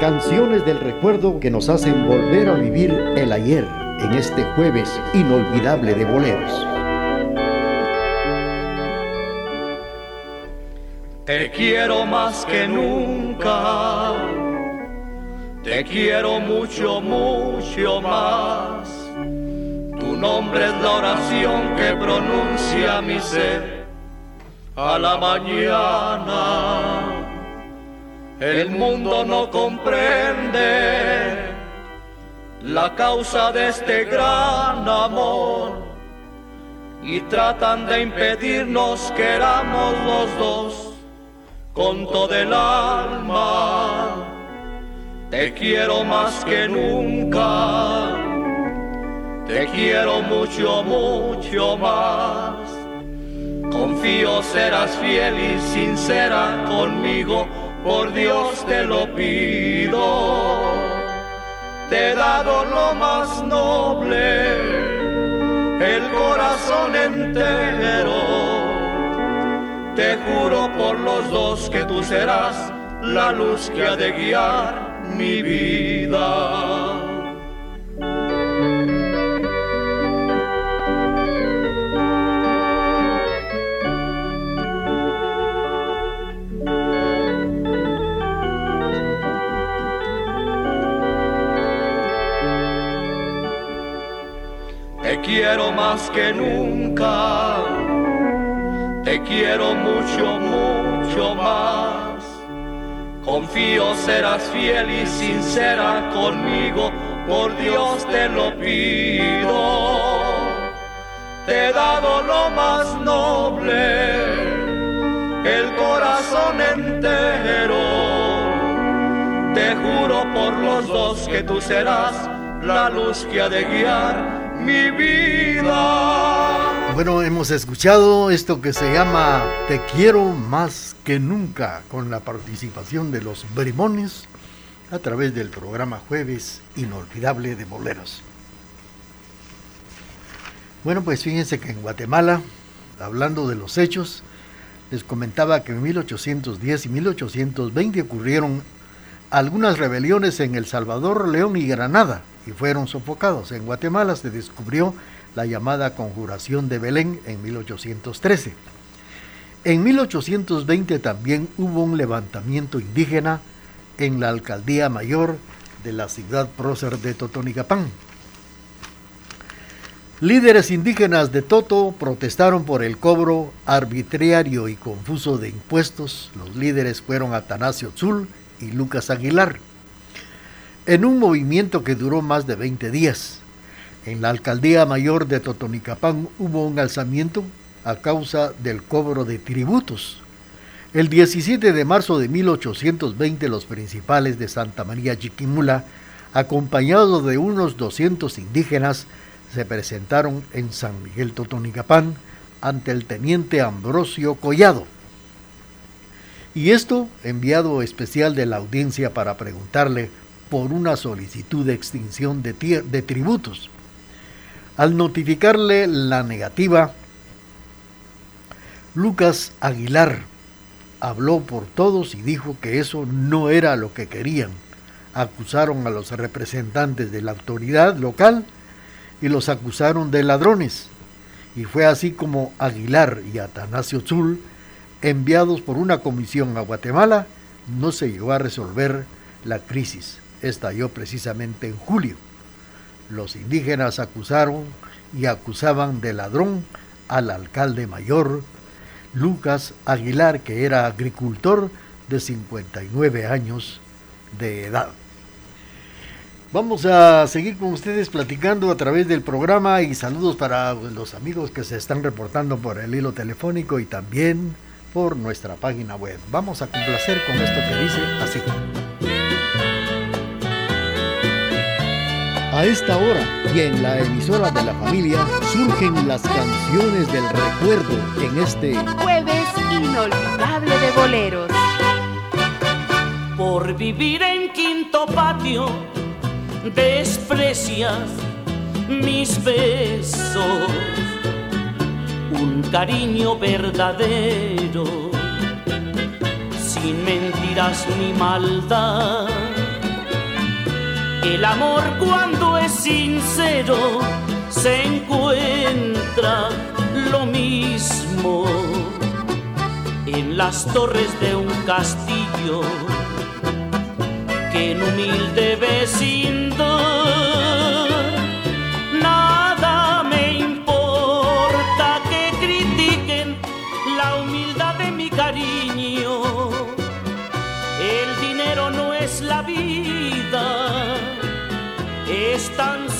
Canciones del recuerdo que nos hacen volver a vivir el ayer en este jueves inolvidable de boleros. Te quiero más que nunca, te quiero mucho, mucho más. Tu nombre es la oración que pronuncia mi ser a la mañana el mundo no comprende la causa de este gran amor y tratan de impedirnos que éramos los dos con todo el alma. Te quiero más que nunca, te quiero mucho, mucho más. Confío serás fiel y sincera conmigo por Dios te lo pido. Te he dado lo más noble, el corazón entero. Te juro por los dos que tú serás la luz que ha de guiar mi vida. Quiero más que nunca, te quiero mucho, mucho más. Confío serás fiel y sincera conmigo, por Dios te lo pido. Te he dado lo más noble, el corazón entero. Te juro por los dos que tú serás la luz que ha de guiar mi vida. Bueno, hemos escuchado esto que se llama Te quiero más que nunca con la participación de los Brimones a través del programa Jueves Inolvidable de Boleros. Bueno, pues fíjense que en Guatemala, hablando de los hechos, les comentaba que en 1810 y 1820 ocurrieron algunas rebeliones en El Salvador, León y Granada y fueron sofocados. En Guatemala se descubrió la llamada Conjuración de Belén en 1813. En 1820 también hubo un levantamiento indígena en la alcaldía mayor de la ciudad prócer de Totonicapán. Líderes indígenas de Toto protestaron por el cobro arbitrario y confuso de impuestos. Los líderes fueron Atanasio Zul y Lucas Aguilar en un movimiento que duró más de 20 días. En la alcaldía mayor de Totonicapán hubo un alzamiento a causa del cobro de tributos. El 17 de marzo de 1820 los principales de Santa María Chiquimula, acompañados de unos 200 indígenas, se presentaron en San Miguel Totonicapán ante el teniente Ambrosio Collado. Y esto enviado especial de la audiencia para preguntarle por una solicitud de extinción de, tributos. Al notificarle la negativa, Lucas Aguilar habló por todos y dijo que eso no era lo que querían. Acusaron a los representantes de la autoridad local y los acusaron de ladrones. Y fue así como Aguilar y Atanasio Zul, enviados por una comisión a Guatemala, no se llegó a resolver la crisis estalló precisamente en julio. Los indígenas acusaron y acusaban de ladrón al alcalde mayor Lucas Aguilar, que era agricultor de 59 años de edad. Vamos a seguir con ustedes platicando a través del programa y saludos para los amigos que se están reportando por el hilo telefónico y también por nuestra página web. Vamos a complacer con esto que dice así. A esta hora y en la emisora de la familia surgen las canciones del recuerdo en este jueves inolvidable de boleros. Por vivir en quinto patio desprecias mis besos, un cariño verdadero, sin mentiras ni maldad El amor cuando sincero se encuentra lo mismo en las torres de un castillo que en humilde vecindad.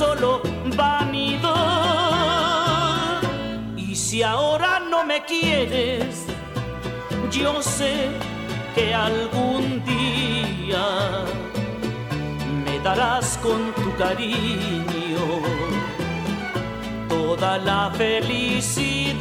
Solo vanidad. Y si ahora no me quieres, yo sé que algún día me darás con tu cariño toda la felicidad.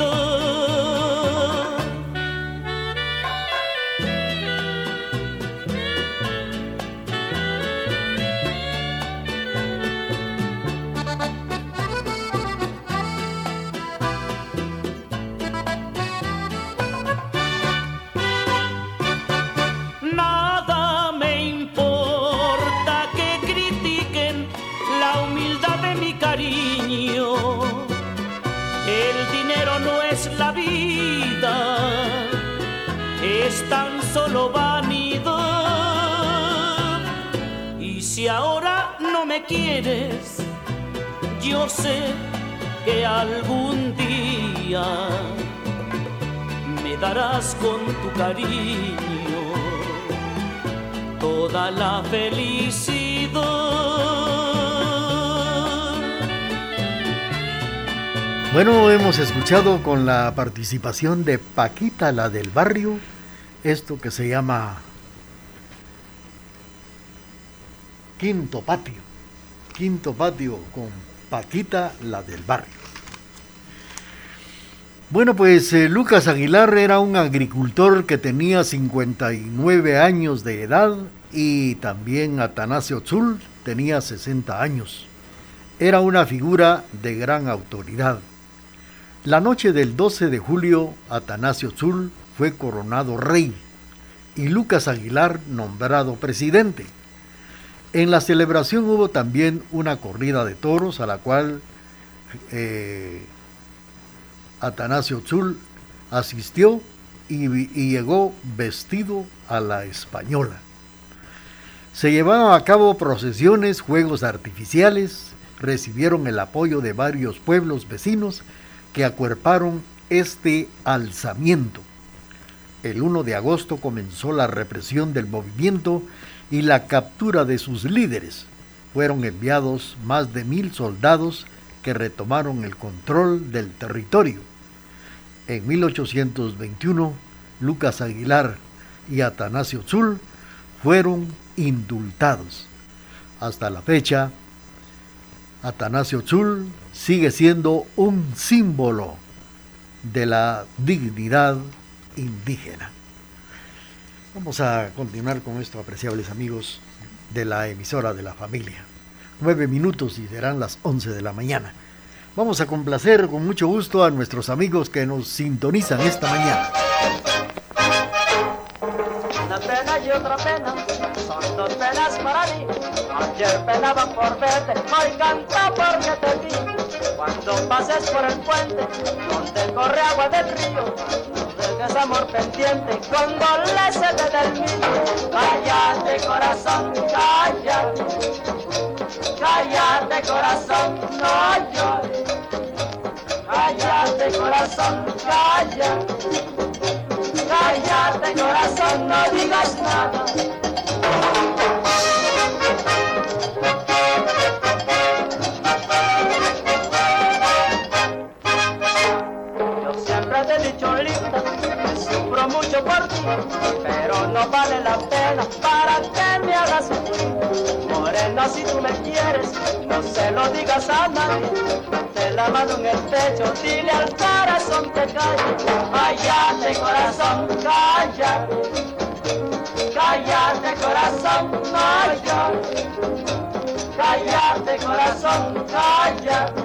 Quieres, yo sé que algún día me darás con tu cariño toda la felicidad. Bueno, hemos escuchado con la participación de Paquita, la del barrio, esto que se llama Quinto Patio. Quinto Patio con Paquita, la del barrio. Bueno, pues eh, Lucas Aguilar era un agricultor que tenía 59 años de edad y también Atanasio Tzul tenía 60 años. Era una figura de gran autoridad. La noche del 12 de julio, Atanasio Tzul fue coronado rey y Lucas Aguilar nombrado presidente. En la celebración hubo también una corrida de toros a la cual eh, Atanasio Tzul asistió y, y llegó vestido a la española. Se llevaron a cabo procesiones, juegos artificiales, recibieron el apoyo de varios pueblos vecinos que acuerparon este alzamiento. El 1 de agosto comenzó la represión del movimiento y la captura de sus líderes. Fueron enviados más de mil soldados que retomaron el control del territorio. En 1821, Lucas Aguilar y Atanasio Zul fueron indultados. Hasta la fecha, Atanasio Zul sigue siendo un símbolo de la dignidad indígena. Vamos a continuar con esto, apreciables amigos de la emisora de la familia. Nueve minutos y serán las once de la mañana. Vamos a complacer con mucho gusto a nuestros amigos que nos sintonizan esta mañana. Una pena y otra pena, son dos penas para mí. Ayer penaba por verte, hoy canta porque te vi. Cuando pases por el puente, donde corre agua del río, dejes amor pendiente, con condolece del mío. Cállate corazón, cállate, cállate corazón, no llores. Cállate corazón, cállate. Cállate corazón, no digas nada. Pero no vale la pena para que me hagas sufrir. Morena, si tú me quieres, no se lo digas a nadie. Te la mano en el pecho, dile al corazón que calle. Cállate corazón, cállate. Cállate corazón, llores. Cállate corazón, cállate.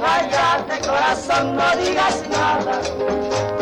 Cállate corazón, no digas nada.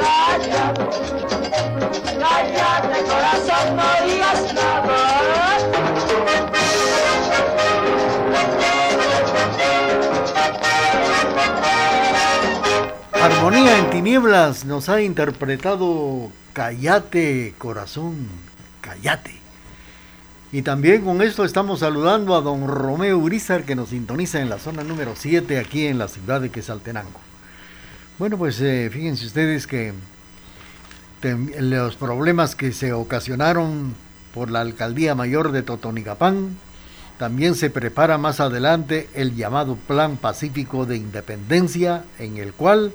Cállate, cállate, corazón, no digas nada. Armonía en Tinieblas nos ha interpretado Callate, corazón, callate. Y también con esto estamos saludando a don Romeo Urizar que nos sintoniza en la zona número 7 aquí en la ciudad de Quesaltenango. Bueno, pues eh, fíjense ustedes que los problemas que se ocasionaron por la alcaldía mayor de Totonicapán, también se prepara más adelante el llamado Plan Pacífico de Independencia, en el cual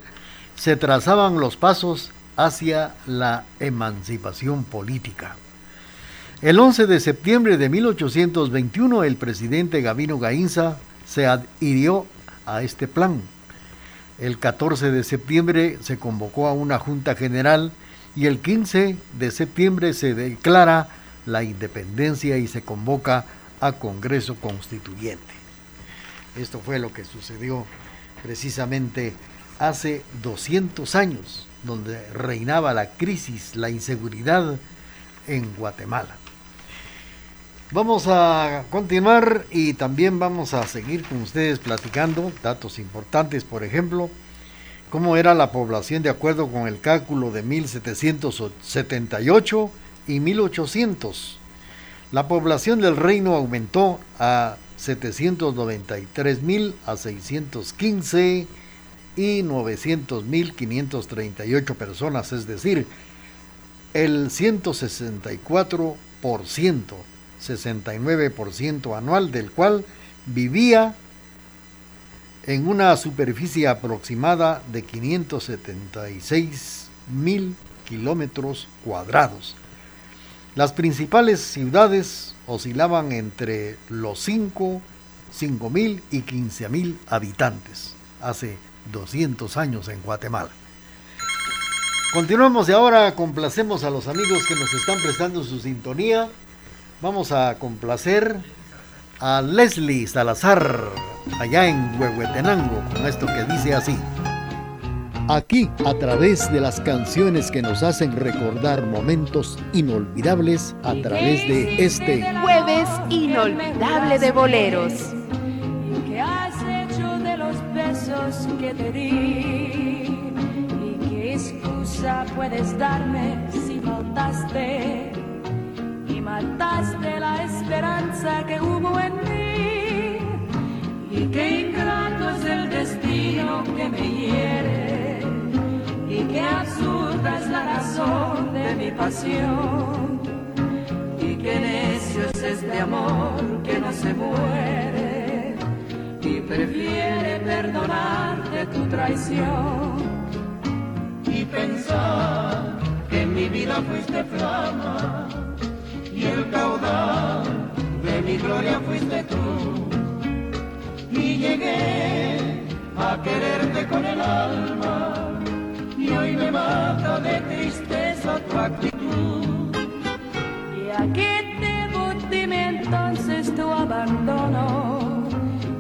se trazaban los pasos hacia la emancipación política. El 11 de septiembre de 1821, el presidente Gavino Gainza se adhirió a este plan. El 14 de septiembre se convocó a una junta general y el 15 de septiembre se declara la independencia y se convoca a Congreso Constituyente. Esto fue lo que sucedió precisamente hace 200 años, donde reinaba la crisis, la inseguridad en Guatemala. Vamos a continuar y también vamos a seguir con ustedes platicando datos importantes, por ejemplo, cómo era la población de acuerdo con el cálculo de 1778 y 1800. La población del reino aumentó a 793 mil a 615 y 900 mil 538 personas, es decir, el 164%, 69% anual, del cual vivía en una superficie aproximada de 576 mil kilómetros cuadrados. Las principales ciudades oscilaban entre los 5, 5 mil y 15 mil habitantes hace 200 años en Guatemala. Continuamos y ahora complacemos a los amigos que nos están prestando su sintonía. Vamos a complacer a Leslie Salazar allá en Huehuetenango con esto que dice así. Aquí, a través de las canciones que nos hacen recordar momentos inolvidables, a través de este Jueves inolvidable de boleros. ¿Qué has hecho de los besos que te di? ¿Y qué excusa puedes darme si faltaste? Mataste la esperanza que hubo en mí. Y qué ingrato es el destino que me hiere. Y qué absurda es la razón de mi pasión. Y qué necio es este amor que no se muere y prefiere perdonarte tu traición. y pensar que en mi vida fuiste flama y el caudal de mi gloria fuiste tú. Y llegué a quererte con el alma y hoy me mata de tristeza tu actitud. Y aquí debo dime entonces tu abandono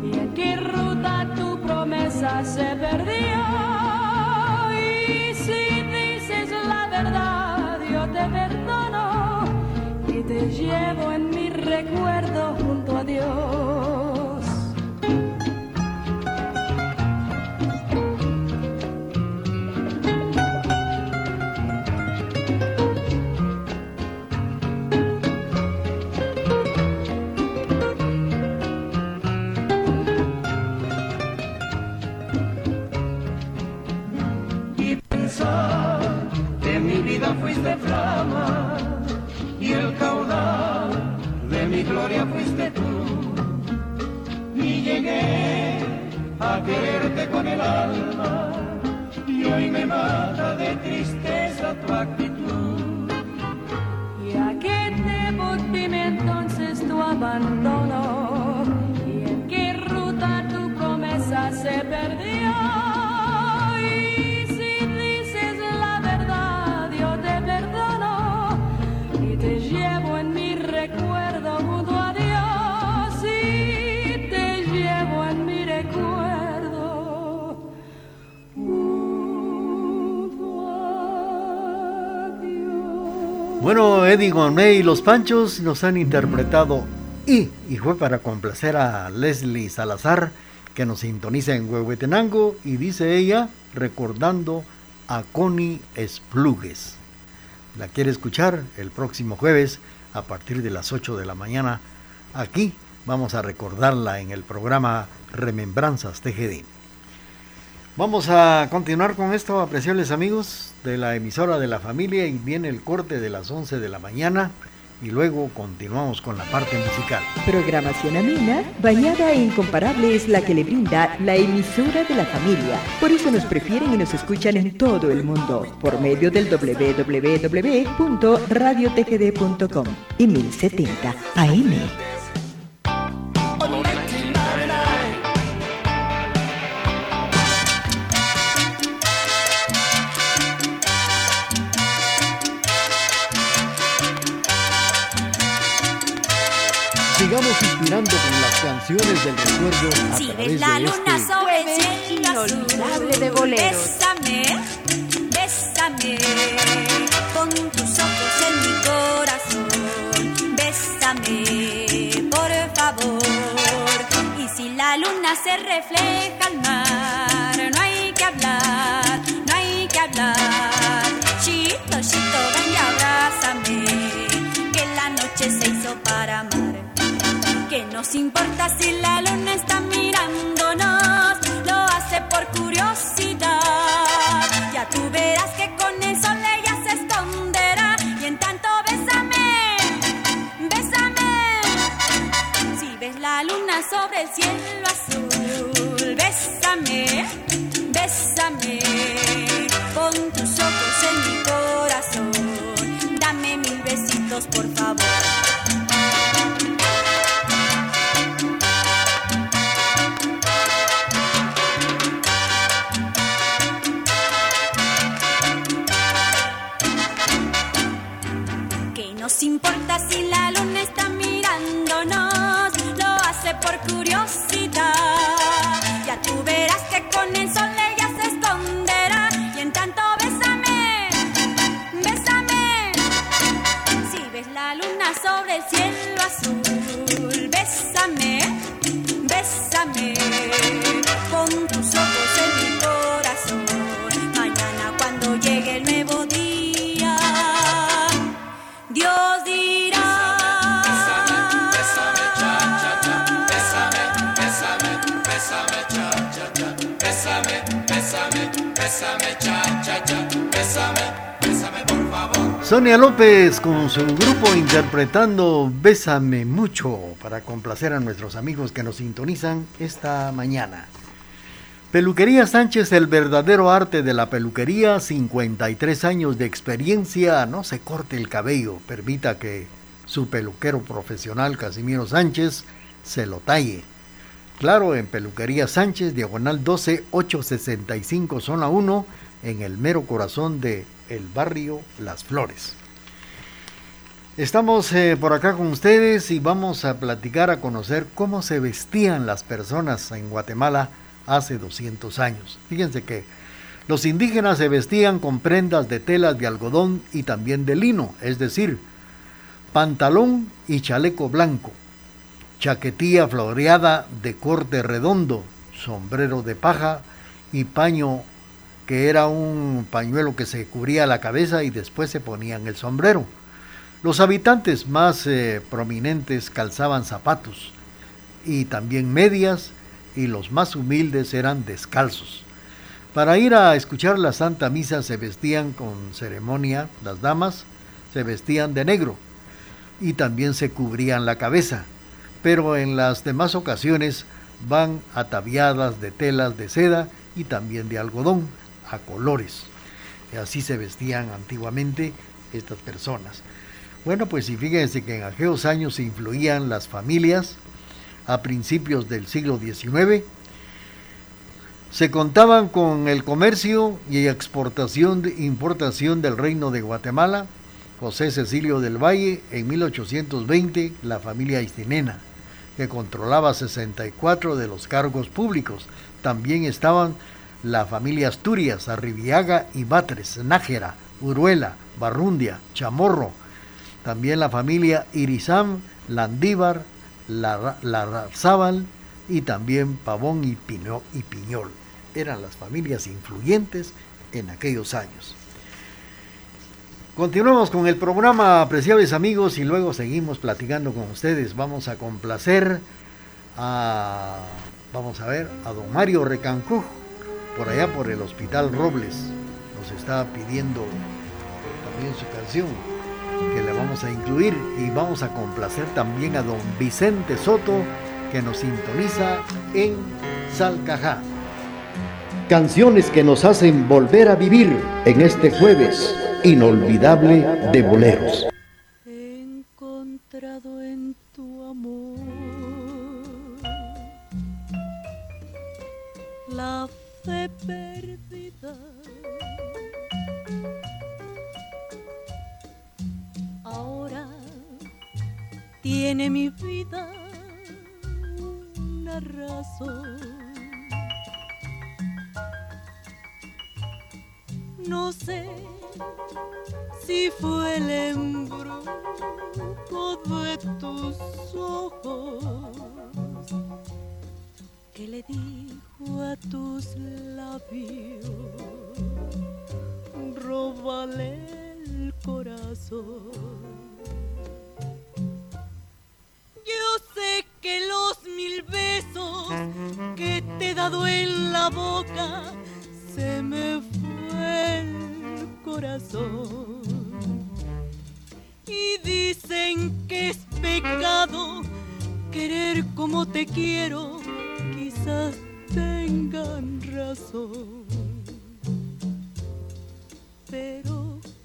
y en qué ruta tu promesa se perdió. Y hoy me mata de tristeza tu actitud. ¿Y a qué debo dime entonces tu abandono? Bueno, Eddie Gourmet y los Panchos nos han interpretado y, y fue para complacer a Leslie Salazar, que nos sintoniza en Huehuetenango, y dice ella, recordando a Connie Esplugues. La quiere escuchar el próximo jueves a partir de las 8 de la mañana. Aquí vamos a recordarla en el programa Remembranzas TGD. Vamos a continuar con esto, apreciables amigos de la emisora de la familia, y viene el corte de las 11 de la mañana y luego continuamos con la parte musical. Programación amena, bañada e incomparable es la que le brinda la emisora de la familia. Por eso nos prefieren y nos escuchan en todo el mundo por medio del www.radiotgd.com y 1070 AM. Canciones del recuerdo a si través ves la de luna este sobre el cielo inolvidable azul, de boleros. Bésame, bésame, con tus ojos en mi corazón. Bésame, por favor. Y si la luna se refleja al mar, no hay que hablar, no hay que hablar. Chito, chito, ven y abrázame, que la noche se hizo para amar. ¿Qué nos importa si la luna está mirándonos? Lo hace por curiosidad. Ya tú verás que con el sol ella se esconderá. Y en tanto, bésame, bésame. Si ves la luna sobre el cielo azul, bésame, bésame. Pon tus ojos en mi corazón. Dame mil besitos, por favor. Sonia López con su grupo interpretando Bésame mucho para complacer a nuestros amigos que nos sintonizan esta mañana. Peluquería Sánchez, el verdadero arte de la peluquería, 53 años de experiencia, no se corte el cabello, permita que su peluquero profesional Casimiro Sánchez se lo talle. Claro, en Peluquería Sánchez, diagonal 12 865, zona 1, en el mero corazón de el barrio Las Flores. Estamos eh, por acá con ustedes y vamos a platicar, a conocer cómo se vestían las personas en Guatemala hace 200 años. Fíjense que los indígenas se vestían con prendas de telas de algodón y también de lino, es decir, pantalón y chaleco blanco, chaquetilla floreada de corte redondo, sombrero de paja y paño que era un pañuelo que se cubría la cabeza y después se ponían el sombrero. Los habitantes más eh, prominentes calzaban zapatos y también medias y los más humildes eran descalzos. Para ir a escuchar la Santa Misa se vestían con ceremonia, las damas se vestían de negro y también se cubrían la cabeza, pero en las demás ocasiones van ataviadas de telas de seda y también de algodón a colores. Así se vestían antiguamente estas personas. Bueno, pues y fíjense que en aquellos años se influían las familias a principios del siglo XIX. Se contaban con el comercio y exportación de importación del reino de Guatemala. José Cecilio del Valle, en 1820, la familia Istinena, que controlaba 64 de los cargos públicos. También estaban la familia Asturias, Arribiaga y Batres, Nájera, Uruela, Barrundia, Chamorro, también la familia Irizam, Landívar, Larrazábal y también Pavón y, y Piñol. Eran las familias influyentes en aquellos años. Continuamos con el programa, apreciables amigos, y luego seguimos platicando con ustedes. Vamos a complacer a, vamos a ver, a don Mario Recancú, por allá por el Hospital Robles. Nos está pidiendo también su canción que le vamos a incluir y vamos a complacer también a don Vicente Soto que nos sintoniza en Salcajá. Canciones que nos hacen volver a vivir en este jueves inolvidable de boleros.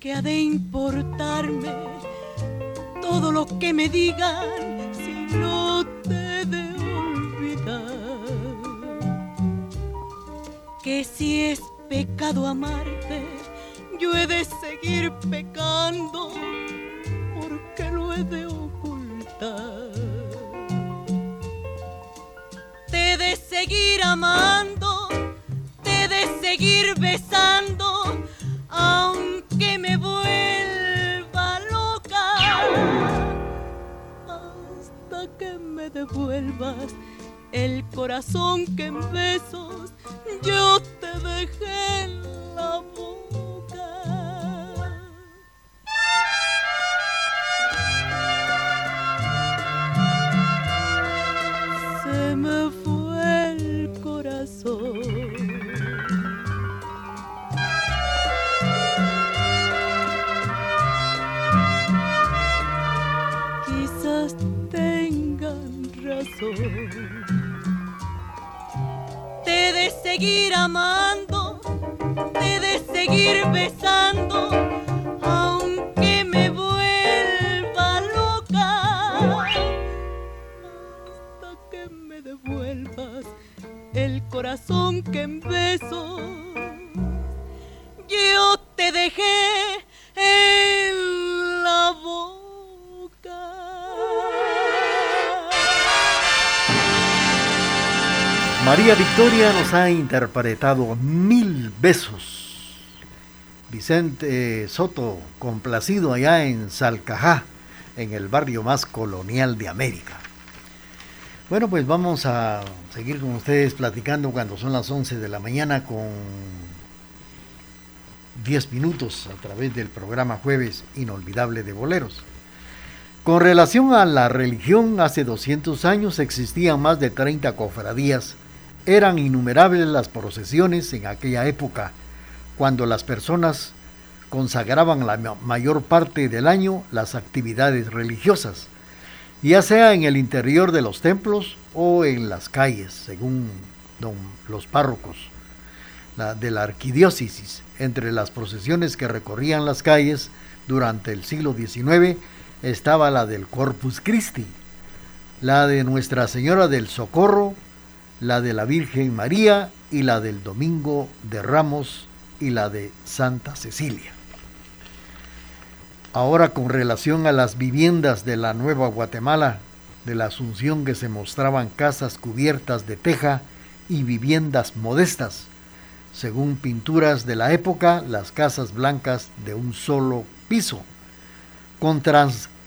Que ha de importarme todo lo que me digan si no te de olvidar. Que si es pecado amarte, yo he de seguir pecando porque lo he de ocultar. Te he de seguir amando, te he de seguir besando, el corazón que en besos yo te dejé seguir amando, te de seguir besando, Nos ha interpretado Mil Besos. Vicente Soto, complacido allá en Salcajá, en el barrio más colonial de América. Bueno, pues vamos a seguir con ustedes platicando cuando son las 11 de la mañana con 10 minutos a través del programa Jueves Inolvidable de Boleros. Con relación a la religión, hace 200 años existían más de 30 cofradías eran innumerables las procesiones en aquella época, cuando las personas consagraban la mayor parte del año las actividades religiosas, ya sea en el interior de los templos o en las calles, según los párrocos de la arquidiócesis. Entre las procesiones que recorrían las calles durante el siglo XIX estaba la del Corpus Christi, la de Nuestra Señora del Socorro, la de la Virgen María y la del Domingo de Ramos y la de Santa Cecilia. Ahora con relación a las viviendas de la Nueva Guatemala, de la Asunción que se mostraban casas cubiertas de teja y viviendas modestas, según pinturas de la época, las casas blancas de un solo piso,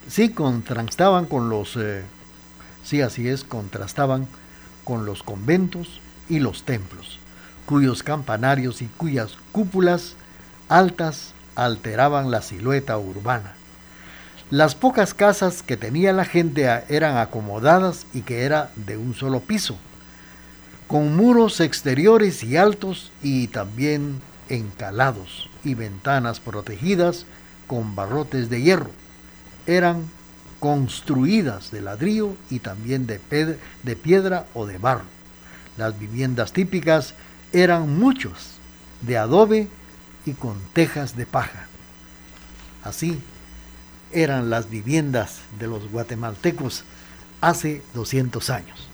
sí, contrastaban con los, eh, sí, así es, contrastaban con los conventos y los templos, cuyos campanarios y cuyas cúpulas altas alteraban la silueta urbana. Las pocas casas que tenía la gente eran acomodadas y que era de un solo piso, con muros exteriores y altos y también encalados y ventanas protegidas con barrotes de hierro. Eran construidas de ladrillo y también de, de piedra o de barro. Las viviendas típicas eran muchos, de adobe y con tejas de paja. Así eran las viviendas de los guatemaltecos hace 200 años.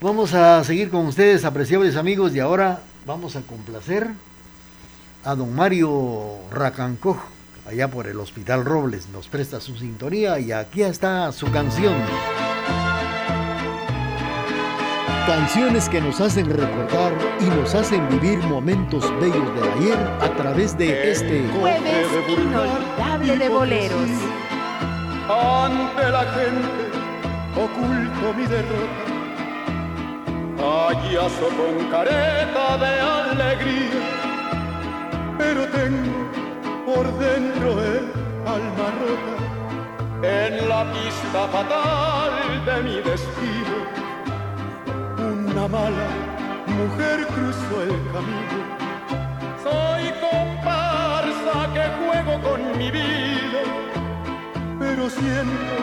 Vamos a seguir con ustedes, apreciables amigos, y ahora vamos a complacer a don Mario Racancoj, allá por el Hospital Robles, nos presta su sintonía y aquí está su canción. Canciones que nos hacen recordar y nos hacen vivir momentos bellos del ayer a través de este jueves inolvidable de boleros. Ante la gente oculto mi derrota, payaso con careta de alegría, pero tengo por dentro el alma rota en la pista fatal de mi destino una mala mujer cruzó el camino. Soy comparsa que juego con mi vida, pero siento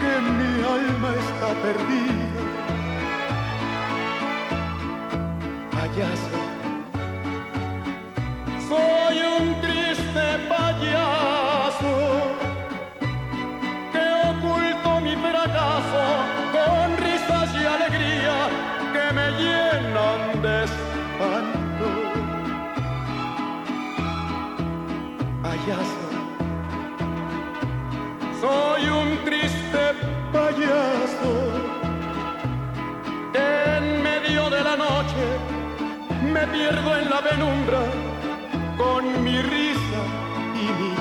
que mi alma está perdida. Payaso, soy un triste payaso que oculto mi fracaso con risas y alegría me llenan de espanto. Payaso, soy un triste payaso en medio de la noche me pierdo en la penumbra con mi risa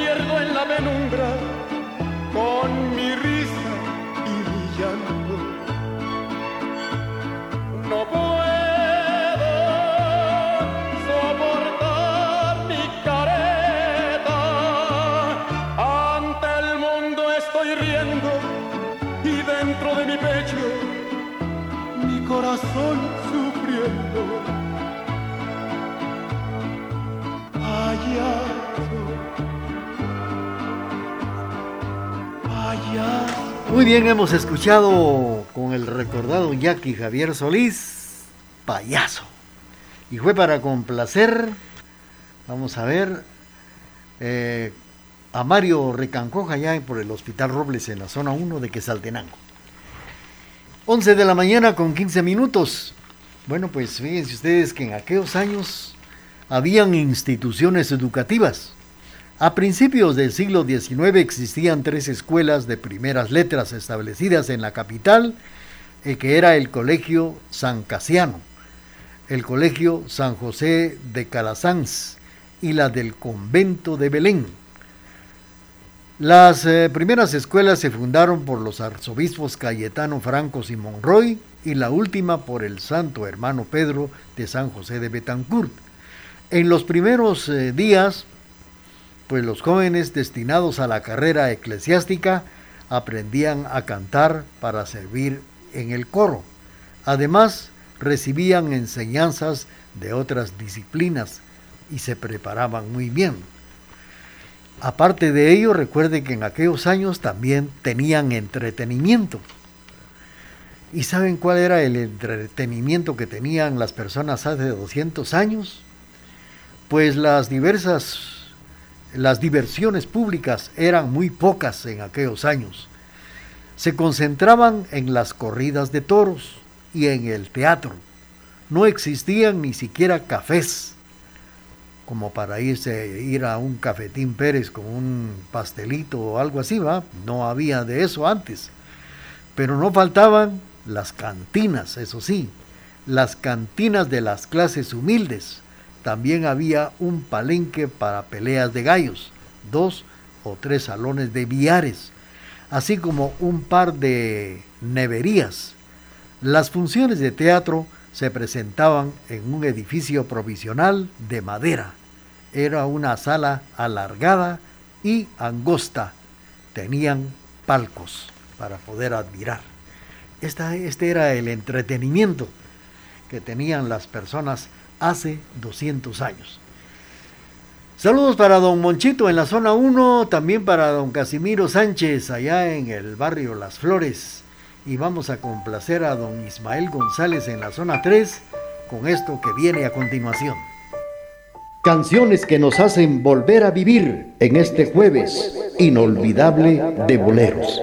pierdo en la penumbra con mi risa y mi llanto. No puedo soportar mi careta, ante el mundo estoy riendo y dentro de mi pecho mi corazón muy bien, hemos escuchado con el recordado Jackie Javier Solís, payaso. Y fue para complacer, vamos a ver, eh, a Mario Recancoja allá por el Hospital Robles en la zona 1 de Quesaltenango. 11 de la mañana con 15 minutos. Bueno, pues fíjense ustedes que en aquellos años habían instituciones educativas. A principios del siglo XIX existían tres escuelas de primeras letras establecidas en la capital, eh, que era el Colegio San Casiano, el Colegio San José de Calasanz y la del Convento de Belén. Las eh, primeras escuelas se fundaron por los arzobispos Cayetano Francos y Monroy y la última por el santo hermano Pedro de San José de Betancourt. En los primeros eh, días, pues los jóvenes destinados a la carrera eclesiástica aprendían a cantar para servir en el coro. Además, recibían enseñanzas de otras disciplinas y se preparaban muy bien. Aparte de ello, recuerde que en aquellos años también tenían entretenimiento. ¿Y saben cuál era el entretenimiento que tenían las personas hace 200 años? Pues las diversas, las diversiones públicas eran muy pocas en aquellos años. Se concentraban en las corridas de toros y en el teatro. No existían ni siquiera cafés como para irse ir a un cafetín Pérez con un pastelito o algo así, ¿va? No había de eso antes. Pero no faltaban las cantinas, eso sí, las cantinas de las clases humildes. También había un palenque para peleas de gallos, dos o tres salones de billares, así como un par de neverías. Las funciones de teatro se presentaban en un edificio provisional de madera era una sala alargada y angosta. Tenían palcos para poder admirar. este era el entretenimiento que tenían las personas hace 200 años. Saludos para don Monchito en la zona 1, también para don Casimiro Sánchez allá en el barrio Las Flores. Y vamos a complacer a don Ismael González en la zona 3 con esto que viene a continuación. Canciones que nos hacen volver a vivir en este jueves inolvidable de boleros.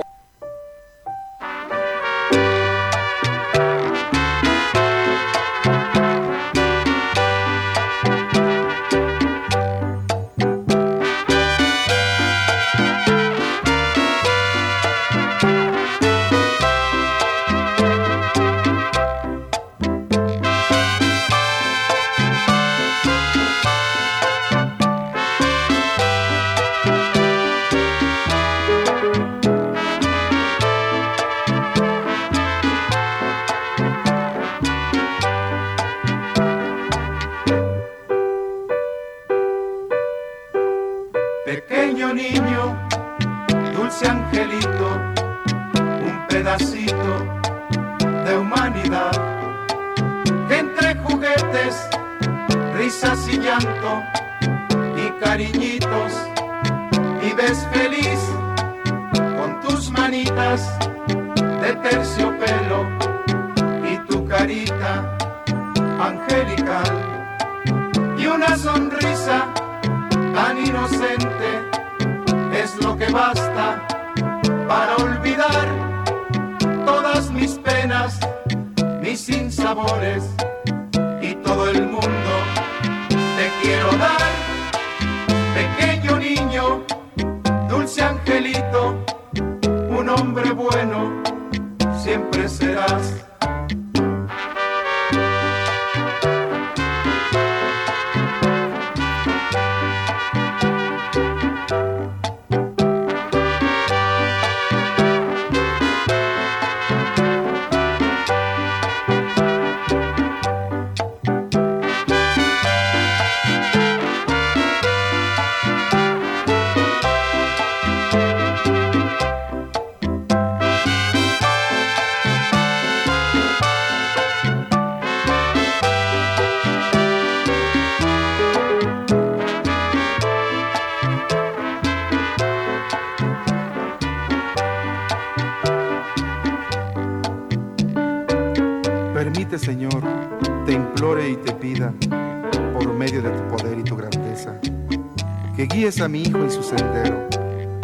A mi hijo en su sendero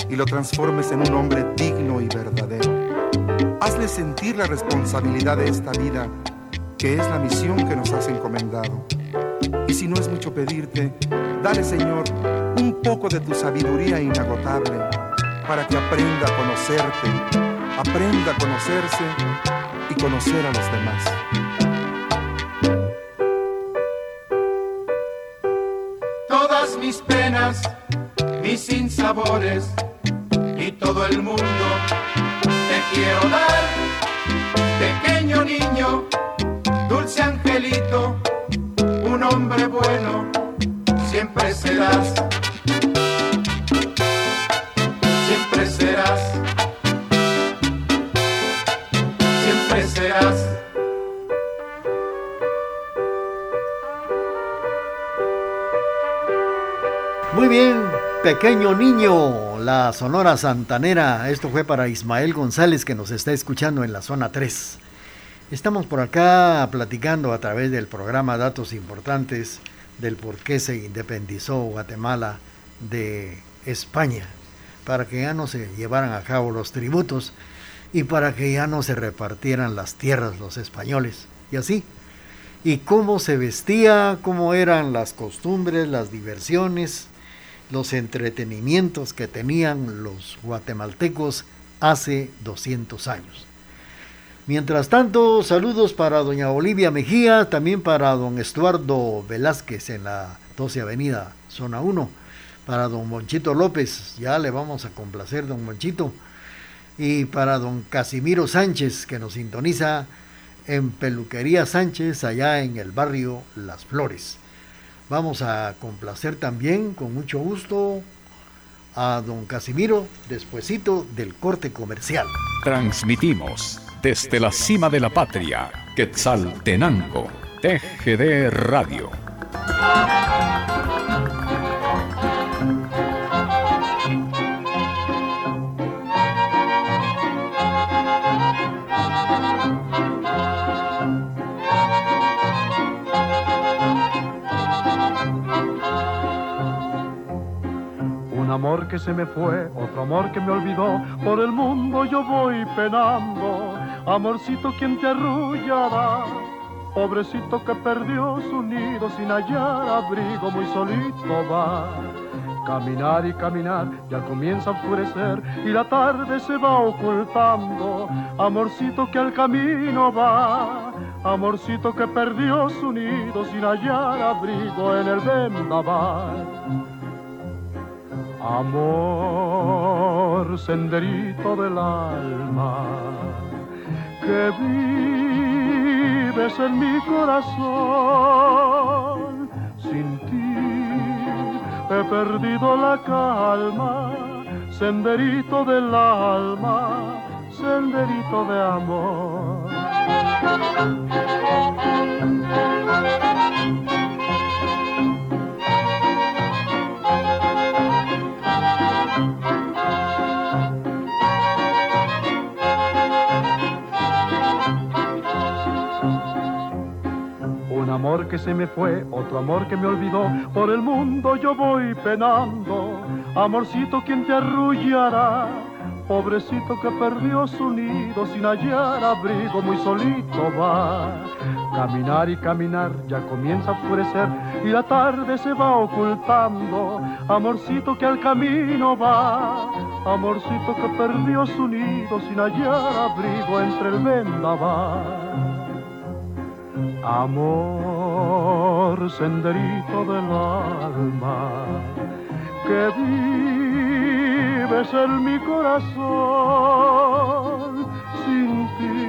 y lo transformes en un hombre digno y verdadero. Hazle sentir la responsabilidad de esta vida, que es la misión que nos has encomendado. Y si no es mucho pedirte, dale Señor un poco de tu sabiduría inagotable para que aprenda a conocerte, aprenda a conocerse y conocer a los demás. Penas mis sinsabores y todo el mundo te quiero dar, pequeño niño, dulce angelito, un hombre bueno, siempre serás. Pequeño niño, la Sonora Santanera. Esto fue para Ismael González que nos está escuchando en la zona 3. Estamos por acá platicando a través del programa Datos Importantes del por qué se independizó Guatemala de España, para que ya no se llevaran a cabo los tributos y para que ya no se repartieran las tierras los españoles. Y así, y cómo se vestía, cómo eran las costumbres, las diversiones, los entretenimientos que tenían los guatemaltecos hace 200 años. Mientras tanto, saludos para doña Olivia Mejía, también para don Estuardo Velázquez en la 12 Avenida, zona 1, para don Monchito López, ya le vamos a complacer don Monchito, y para don Casimiro Sánchez, que nos sintoniza en Peluquería Sánchez, allá en el barrio Las Flores. Vamos a complacer también con mucho gusto a don Casimiro despuesito del corte comercial. Transmitimos desde la cima de la patria, Quetzaltenango, TGD Radio. Amor que se me fue, otro amor que me olvidó, por el mundo yo voy penando. Amorcito, quien te arrullará? Pobrecito que perdió su nido sin hallar abrigo, muy solito va. Caminar y caminar, ya comienza a oscurecer y la tarde se va ocultando. Amorcito que al camino va, amorcito que perdió su nido sin hallar abrigo en el vendaval. Amor, senderito del alma, que vives en mi corazón. Sin ti he perdido la calma, senderito del alma, senderito de amor. Amor que se me fue, otro amor que me olvidó, por el mundo yo voy penando. Amorcito, quien te arrullará? Pobrecito que perdió su nido sin hallar abrigo, muy solito va. Caminar y caminar ya comienza a oscurecer y la tarde se va ocultando. Amorcito que al camino va, amorcito que perdió su nido sin hallar abrigo entre el vendaval. Amor, senderito del alma, que vives en mi corazón. Sin ti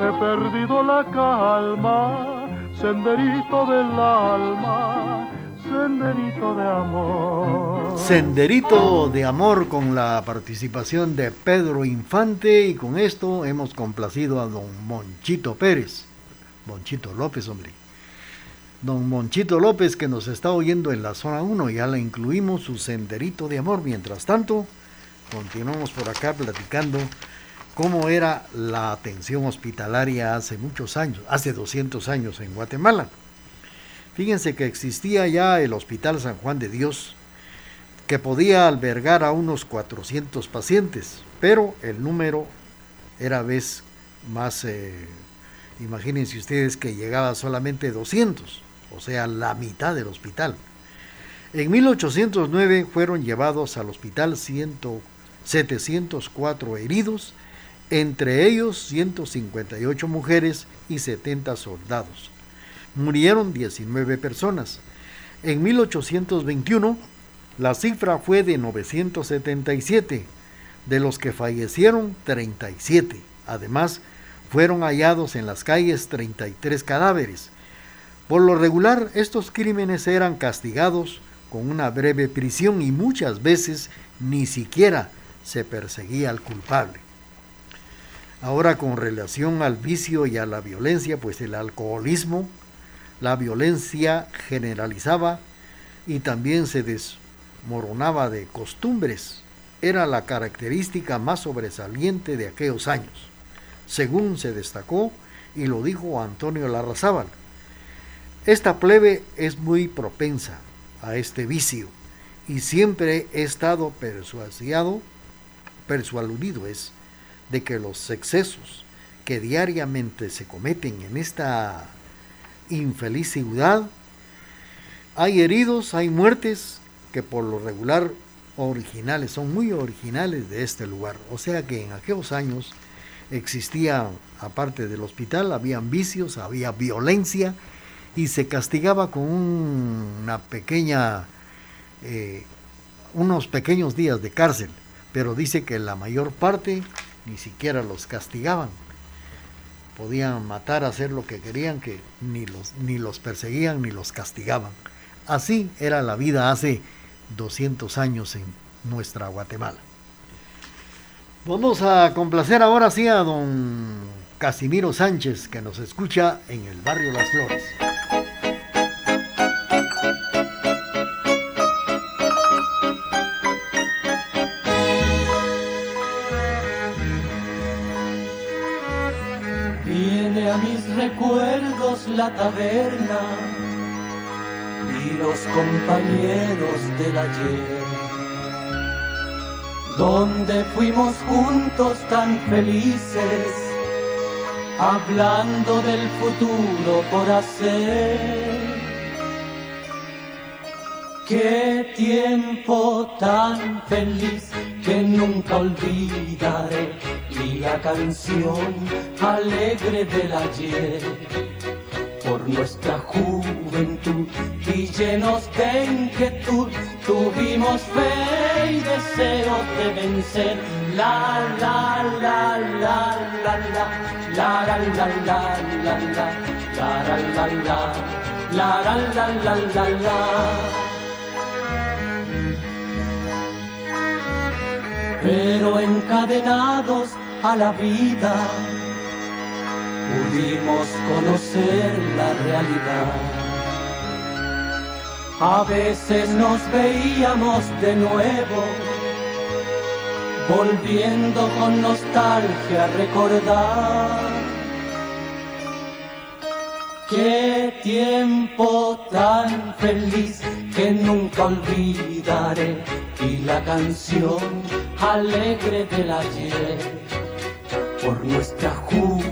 he perdido la calma, senderito del alma, senderito de amor. Senderito de amor con la participación de Pedro Infante y con esto hemos complacido a don Monchito Pérez. Monchito López, hombre. Don Monchito López que nos está oyendo en la zona 1, ya le incluimos su senderito de amor. Mientras tanto, continuamos por acá platicando cómo era la atención hospitalaria hace muchos años, hace 200 años en Guatemala. Fíjense que existía ya el Hospital San Juan de Dios, que podía albergar a unos 400 pacientes, pero el número era vez más eh, Imagínense ustedes que llegaba solamente 200, o sea, la mitad del hospital. En 1809 fueron llevados al hospital 704 heridos, entre ellos 158 mujeres y 70 soldados. Murieron 19 personas. En 1821 la cifra fue de 977, de los que fallecieron 37. Además, fueron hallados en las calles 33 cadáveres. Por lo regular, estos crímenes eran castigados con una breve prisión y muchas veces ni siquiera se perseguía al culpable. Ahora con relación al vicio y a la violencia, pues el alcoholismo, la violencia generalizaba, y también se desmoronaba de costumbres. Era la característica más sobresaliente de aquellos años, según se destacó y lo dijo Antonio Larrazábal. Esta plebe es muy propensa a este vicio y siempre he estado persuasiado, persualudido es, de que los excesos que diariamente se cometen en esta infeliz ciudad, hay heridos, hay muertes que por lo regular originales, son muy originales de este lugar. O sea que en aquellos años existía, aparte del hospital, habían vicios, había violencia y se castigaba con una pequeña, eh, unos pequeños días de cárcel, pero dice que la mayor parte ni siquiera los castigaban. Podían matar, hacer lo que querían, que ni los, ni los perseguían ni los castigaban. Así era la vida hace 200 años en nuestra Guatemala. Vamos a complacer ahora sí a don Casimiro Sánchez, que nos escucha en el barrio Las Flores. La taberna y los compañeros del ayer, donde fuimos juntos tan felices, hablando del futuro por hacer. Qué tiempo tan feliz que nunca olvidaré y la canción alegre del ayer por nuestra juventud y llenos de inquietud tuvimos fe y deseos de vencer la la la la la la la la la la la la la la la la la la la pero encadenados a la vida pudimos conocer la realidad. A veces nos veíamos de nuevo, volviendo con nostalgia a recordar. Qué tiempo tan feliz que nunca olvidaré y la canción alegre del ayer por nuestra juventud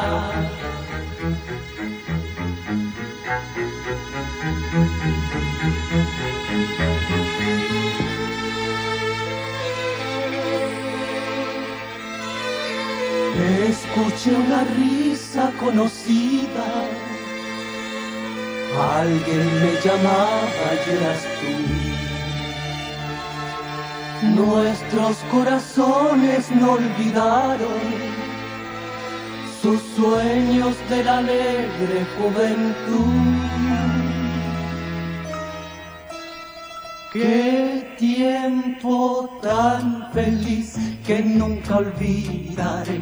Escuché una risa conocida, alguien me llamaba y eras tú. Nuestros corazones no olvidaron sus sueños de la alegre juventud. Qué tiempo tan feliz que nunca olvidaré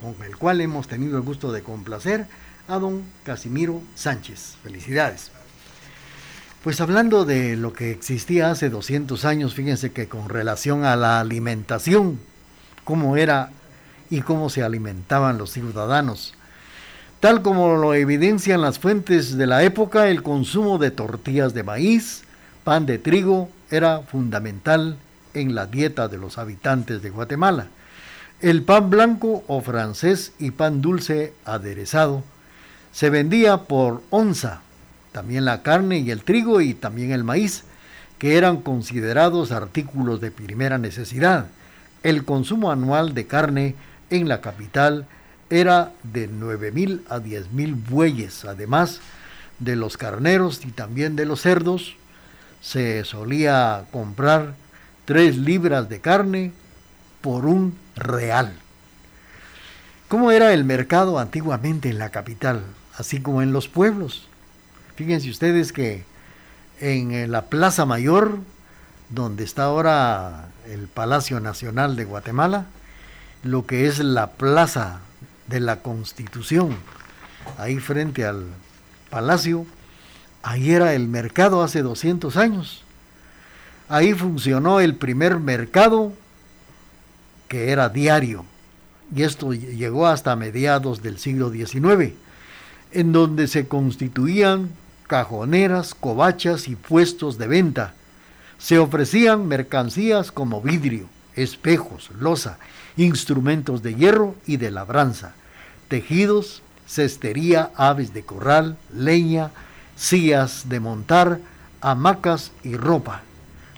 con el cual hemos tenido el gusto de complacer a don Casimiro Sánchez. Felicidades. Pues hablando de lo que existía hace 200 años, fíjense que con relación a la alimentación, cómo era y cómo se alimentaban los ciudadanos. Tal como lo evidencian las fuentes de la época, el consumo de tortillas de maíz, pan de trigo, era fundamental en la dieta de los habitantes de Guatemala. El pan blanco o francés y pan dulce aderezado se vendía por onza, también la carne y el trigo y también el maíz, que eran considerados artículos de primera necesidad. El consumo anual de carne en la capital era de 9.000 a 10.000 bueyes, además de los carneros y también de los cerdos. Se solía comprar 3 libras de carne por un real. ¿Cómo era el mercado antiguamente en la capital, así como en los pueblos? Fíjense ustedes que en la Plaza Mayor, donde está ahora el Palacio Nacional de Guatemala, lo que es la Plaza de la Constitución, ahí frente al Palacio, ahí era el mercado hace 200 años. Ahí funcionó el primer mercado que era diario, y esto llegó hasta mediados del siglo XIX, en donde se constituían cajoneras, covachas y puestos de venta. Se ofrecían mercancías como vidrio, espejos, loza, instrumentos de hierro y de labranza, tejidos, cestería, aves de corral, leña, sillas de montar, hamacas y ropa.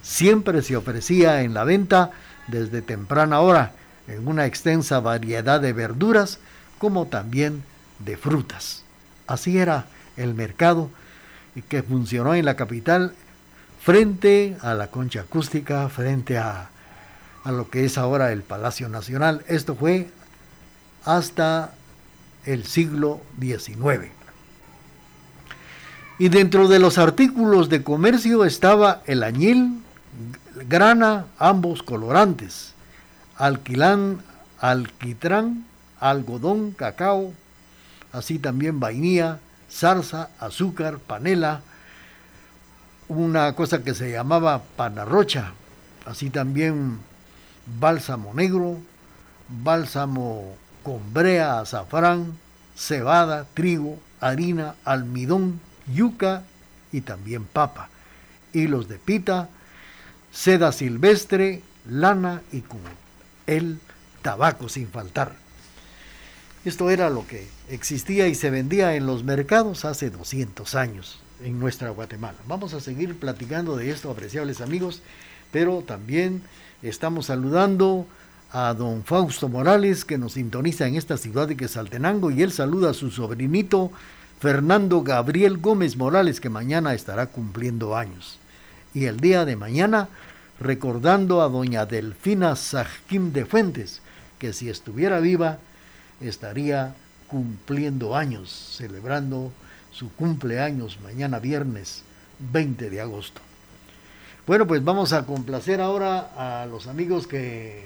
Siempre se ofrecía en la venta desde temprana hora en una extensa variedad de verduras como también de frutas. Así era el mercado que funcionó en la capital frente a la concha acústica, frente a, a lo que es ahora el Palacio Nacional. Esto fue hasta el siglo XIX. Y dentro de los artículos de comercio estaba el añil, grana, ambos colorantes, alquilán, alquitrán, algodón, cacao, así también vainilla, zarza, azúcar, panela, una cosa que se llamaba panarrocha, así también bálsamo negro, bálsamo con brea, azafrán, cebada, trigo, harina, almidón, yuca y también papa, hilos de pita, seda silvestre, lana y como el tabaco sin faltar. Esto era lo que existía y se vendía en los mercados hace 200 años en nuestra Guatemala. Vamos a seguir platicando de esto, apreciables amigos, pero también estamos saludando a don Fausto Morales que nos sintoniza en esta ciudad de Quesaltenango y él saluda a su sobrinito Fernando Gabriel Gómez Morales que mañana estará cumpliendo años. Y el día de mañana recordando a doña Delfina Sajquim de Fuentes, que si estuviera viva estaría cumpliendo años, celebrando su cumpleaños mañana viernes 20 de agosto. Bueno, pues vamos a complacer ahora a los amigos que,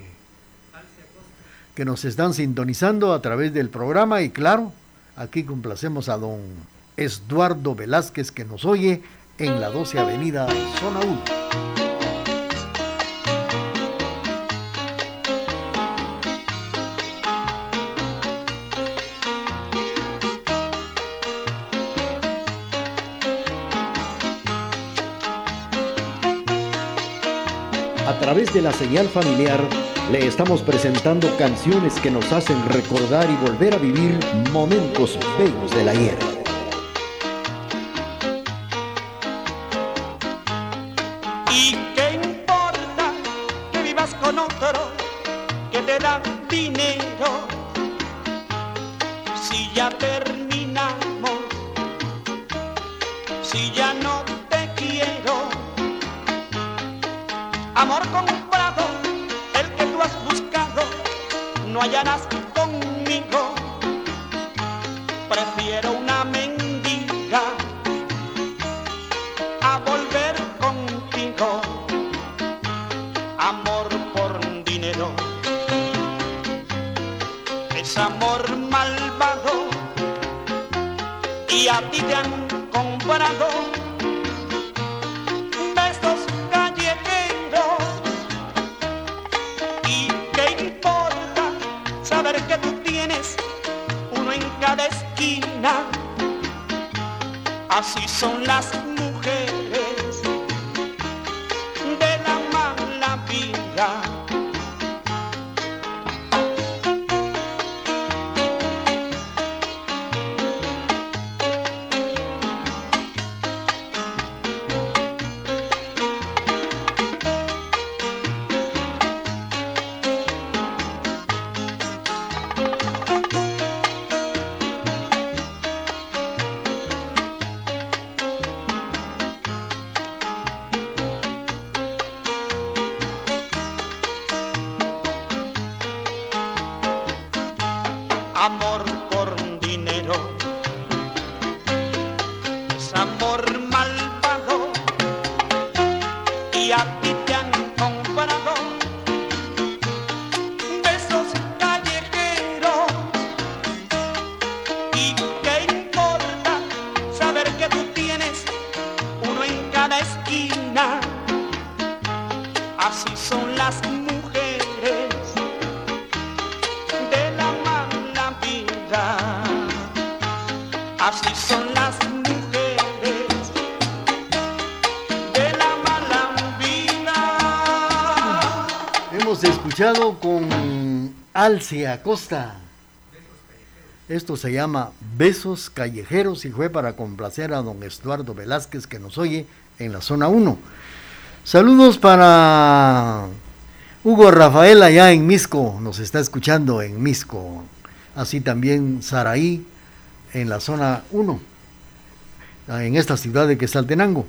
que nos están sintonizando a través del programa y claro, aquí complacemos a don Eduardo Velázquez que nos oye en la 12 Avenida Zona 1. A través de la señal familiar le estamos presentando canciones que nos hacen recordar y volver a vivir momentos bellos de la ayer. Con otro que te da dinero? Si ya terminamos, si ya no te quiero amor comprado, el que tú has buscado, no hallarás conmigo. Prefiero una platican comparado de estos callejeros. ¿Y qué importa saber que tú tienes uno en cada esquina? Así son las y a ti te con Alce Acosta. Esto se llama Besos Callejeros y fue para complacer a don Estuardo Velázquez que nos oye en la zona 1. Saludos para Hugo Rafael allá en Misco, nos está escuchando en Misco. Así también Saraí en la zona 1, en esta ciudad de Quesaltenango.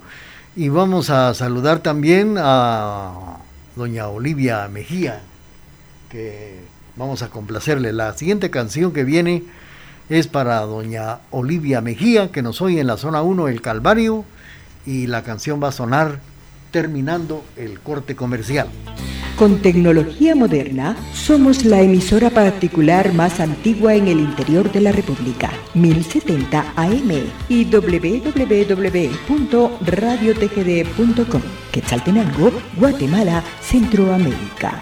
Y vamos a saludar también a doña Olivia Mejía, que vamos a complacerle. La siguiente canción que viene es para doña Olivia Mejía, que nos oye en la zona 1, El Calvario, y la canción va a sonar terminando el corte comercial. Con tecnología moderna, somos la emisora particular más antigua en el interior de la República, 1070 AM y www.radiotgd.com, Quetzaltenango, Guatemala, Centroamérica.